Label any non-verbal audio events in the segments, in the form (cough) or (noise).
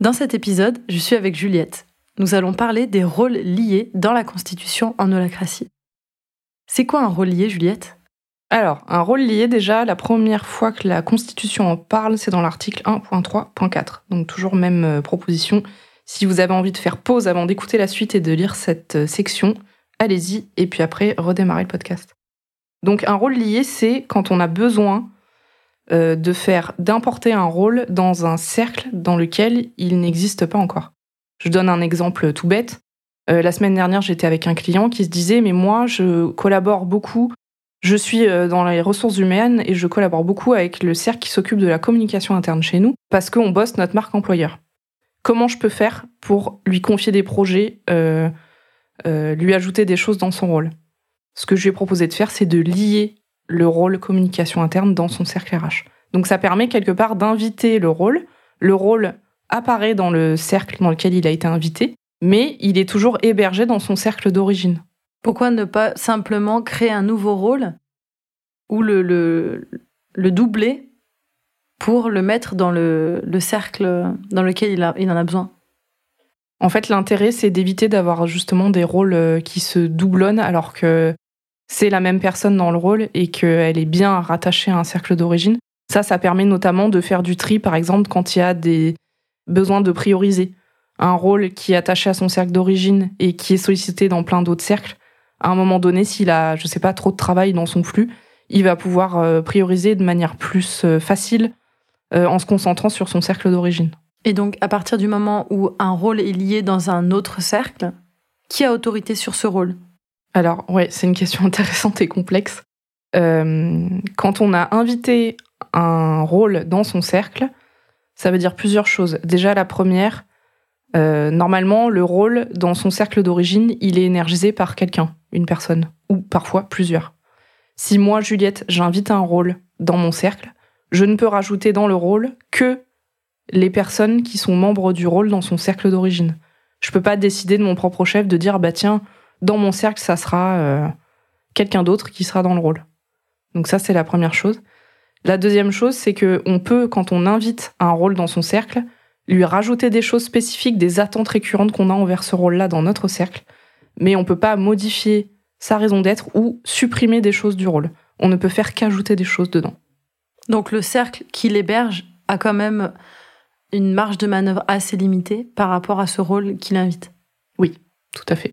Dans cet épisode, je suis avec Juliette. Nous allons parler des rôles liés dans la Constitution en holacratie. C'est quoi un rôle lié, Juliette? Alors, un rôle lié, déjà, la première fois que la Constitution en parle, c'est dans l'article 1.3.4. Donc toujours même euh, proposition. Si vous avez envie de faire pause avant d'écouter la suite et de lire cette euh, section, allez-y, et puis après, redémarrez le podcast. Donc un rôle lié, c'est quand on a besoin euh, de faire, d'importer un rôle dans un cercle dans lequel il n'existe pas encore. Je donne un exemple tout bête. Euh, la semaine dernière, j'étais avec un client qui se disait, mais moi, je collabore beaucoup, je suis euh, dans les ressources humaines et je collabore beaucoup avec le cercle qui s'occupe de la communication interne chez nous parce qu'on bosse notre marque employeur. Comment je peux faire pour lui confier des projets, lui ajouter des choses dans son rôle? Ce que je lui ai proposé de faire, c'est de lier le rôle communication interne dans son cercle RH. Donc ça permet quelque part d'inviter le rôle. Le rôle apparaît dans le cercle dans lequel il a été invité, mais il est toujours hébergé dans son cercle d'origine. Pourquoi ne pas simplement créer un nouveau rôle ou le, le, le doubler pour le mettre dans le, le cercle dans lequel il, a, il en a besoin? En fait, l'intérêt, c'est d'éviter d'avoir justement des rôles euh, qui se doublonnent alors que c'est la même personne dans le rôle et qu'elle est bien rattachée à un cercle d'origine. Ça, ça permet notamment de faire du tri, par exemple, quand il y a des besoins de prioriser. Un rôle qui est attaché à son cercle d'origine et qui est sollicité dans plein d'autres cercles, à un moment donné, s'il a, je sais pas, trop de travail dans son flux, il va pouvoir euh, prioriser de manière plus euh, facile euh, en se concentrant sur son cercle d'origine. Et donc, à partir du moment où un rôle est lié dans un autre cercle, qui a autorité sur ce rôle? Alors, ouais, c'est une question (laughs) intéressante et complexe. Euh, quand on a invité un rôle dans son cercle, ça veut dire plusieurs choses. Déjà, la première, euh, normalement, le rôle dans son cercle d'origine, il est énergisé par quelqu'un, une personne, ou parfois plusieurs. Si moi, Juliette, j'invite un rôle dans mon cercle, je ne peux rajouter dans le rôle que les personnes qui sont membres du rôle dans son cercle d'origine. Je peux pas décider de mon propre chef de dire, bah tiens, dans mon cercle, ça sera euh, quelqu'un d'autre qui sera dans le rôle. Donc ça, c'est la première chose. La deuxième chose, c'est que on peut, quand on invite un rôle dans son cercle, lui rajouter des choses spécifiques, des attentes récurrentes qu'on a envers ce rôle-là dans notre cercle, mais on peut pas modifier sa raison d'être ou supprimer des choses du rôle. On ne peut faire qu'ajouter des choses dedans. Donc le cercle qui l'héberge a quand même une marge de manœuvre assez limitée par rapport à ce rôle qu'il invite. Oui, tout à fait.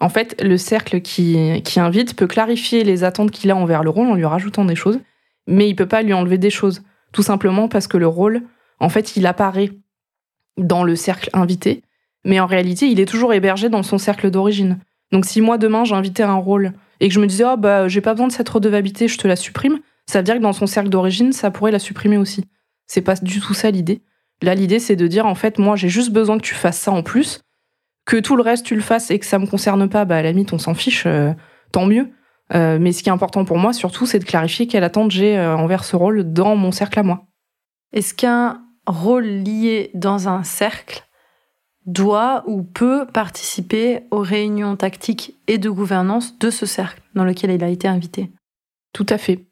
En fait, le cercle qui, invite peut clarifier les attentes qu'il a envers le rôle en lui rajoutant des choses, mais il peut pas lui enlever des choses. Tout simplement parce que le rôle, en fait, il apparaît dans le cercle invité, mais en réalité, il est toujours hébergé dans son cercle d'origine. Donc si moi, demain, j'invitais un rôle et que je me disais, oh, bah, j'ai pas besoin de cette redevabilité, je te la supprime, ça veut dire que dans son cercle d'origine, ça pourrait la supprimer aussi. C'est pas du tout ça l'idée. Là, l'idée, c'est de dire, en fait, moi, j'ai juste besoin que tu fasses ça en plus, que tout le reste tu le fasses et que ça me concerne pas, bah à la limite on s'en fiche, euh, tant mieux. Euh, mais ce qui est important pour moi surtout, c'est de clarifier quelle attente j'ai euh, envers ce rôle dans mon cercle à moi. Est-ce qu'un rôle lié dans un cercle doit ou peut participer aux réunions tactiques et de gouvernance de ce cercle dans lequel il a été invité? Tout à fait.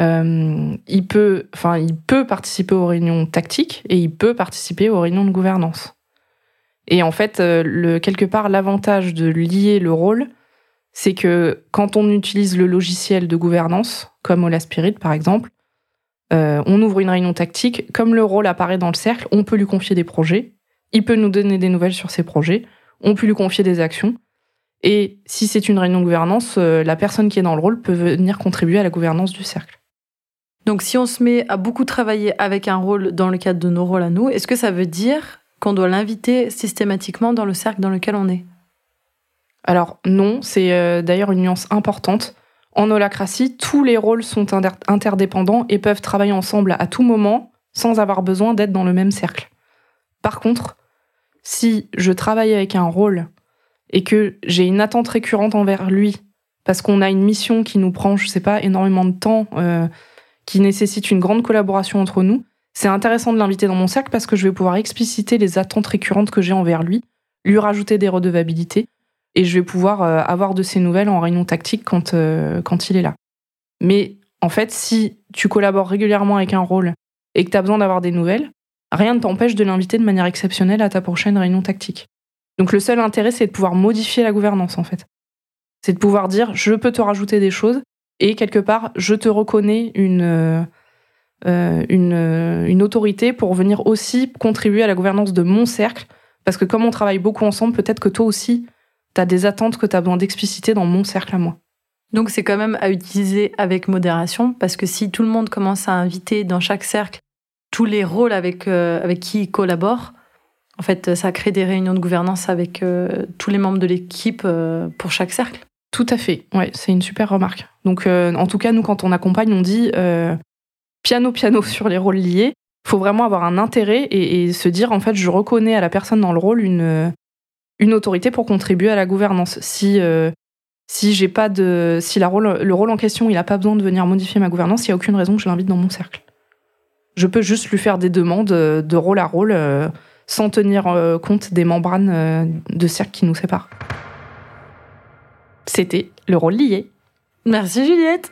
il peut, enfin, il peut participer aux réunions tactiques et il peut participer aux réunions de gouvernance. Et en fait, euh, quelque part, l'avantage de lier le rôle, c'est que quand on utilise le logiciel de gouvernance, comme Ola Spirit par exemple, euh, on ouvre une réunion tactique, comme le rôle apparaît dans le cercle, on peut lui confier des projets, il peut nous donner des nouvelles sur ses projets, on peut lui confier des actions, et si c'est une réunion de gouvernance, euh, la personne qui est dans le rôle peut venir contribuer à la gouvernance du cercle. Donc si on se met à beaucoup travailler avec un rôle dans le cadre de nos rôles à nous, est-ce que ça veut dire qu'on doit l'inviter systématiquement dans le cercle dans lequel on est Alors non, c'est euh, d'ailleurs une nuance importante. En holacratie, tous les rôles sont interdépendants et peuvent travailler ensemble à tout moment sans avoir besoin d'être dans le même cercle. Par contre, si je travaille avec un rôle et que j'ai une attente récurrente envers lui, parce qu'on a une mission qui nous prend, je sais pas, énormément de temps, euh, qui nécessite une grande collaboration entre nous, c'est intéressant de l'inviter dans mon cercle parce que je vais pouvoir expliciter les attentes récurrentes que j'ai envers lui, lui rajouter des redevabilités, et je vais pouvoir euh, avoir de ses nouvelles en réunion tactique quand, euh, quand il est là. Mais en fait, si tu collabores régulièrement avec un rôle et que tu as besoin d'avoir des nouvelles, rien ne t'empêche de l'inviter de manière exceptionnelle à ta prochaine réunion tactique. Donc le seul intérêt, c'est de pouvoir modifier la gouvernance, en fait. C'est de pouvoir dire, je peux te rajouter des choses, et quelque part, je te reconnais une, euh, une, une autorité pour venir aussi contribuer à la gouvernance de mon cercle, parce que comme on travaille beaucoup ensemble, peut-être que toi aussi, tu as des attentes que tu as besoin d'expliciter dans mon cercle à moi. Donc c'est quand même à utiliser avec modération, parce que si tout le monde commence à inviter dans chaque cercle tous les rôles avec, euh, avec qui ils collaborent, en fait, ça crée des réunions de gouvernance avec euh, tous les membres de l'équipe euh, pour chaque cercle. Tout à fait, ouais, c'est une super remarque. Donc en tout cas, nous, quand on accompagne, on dit piano piano sur les rôles liés. Il faut vraiment avoir un intérêt et, et, se dire, en fait, je reconnais à la personne dans le rôle une, une autorité pour contribuer à la gouvernance. Si si j'ai pas de, si la rôle, le rôle en question, il a pas besoin de venir modifier ma gouvernance, il y a aucune raison que je l'invite dans mon cercle. Je peux juste lui faire des demandes euh, de rôle à rôle euh, sans tenir euh, compte des membranes de cercle qui nous séparent. C'était le rôle lié. Merci Juliette.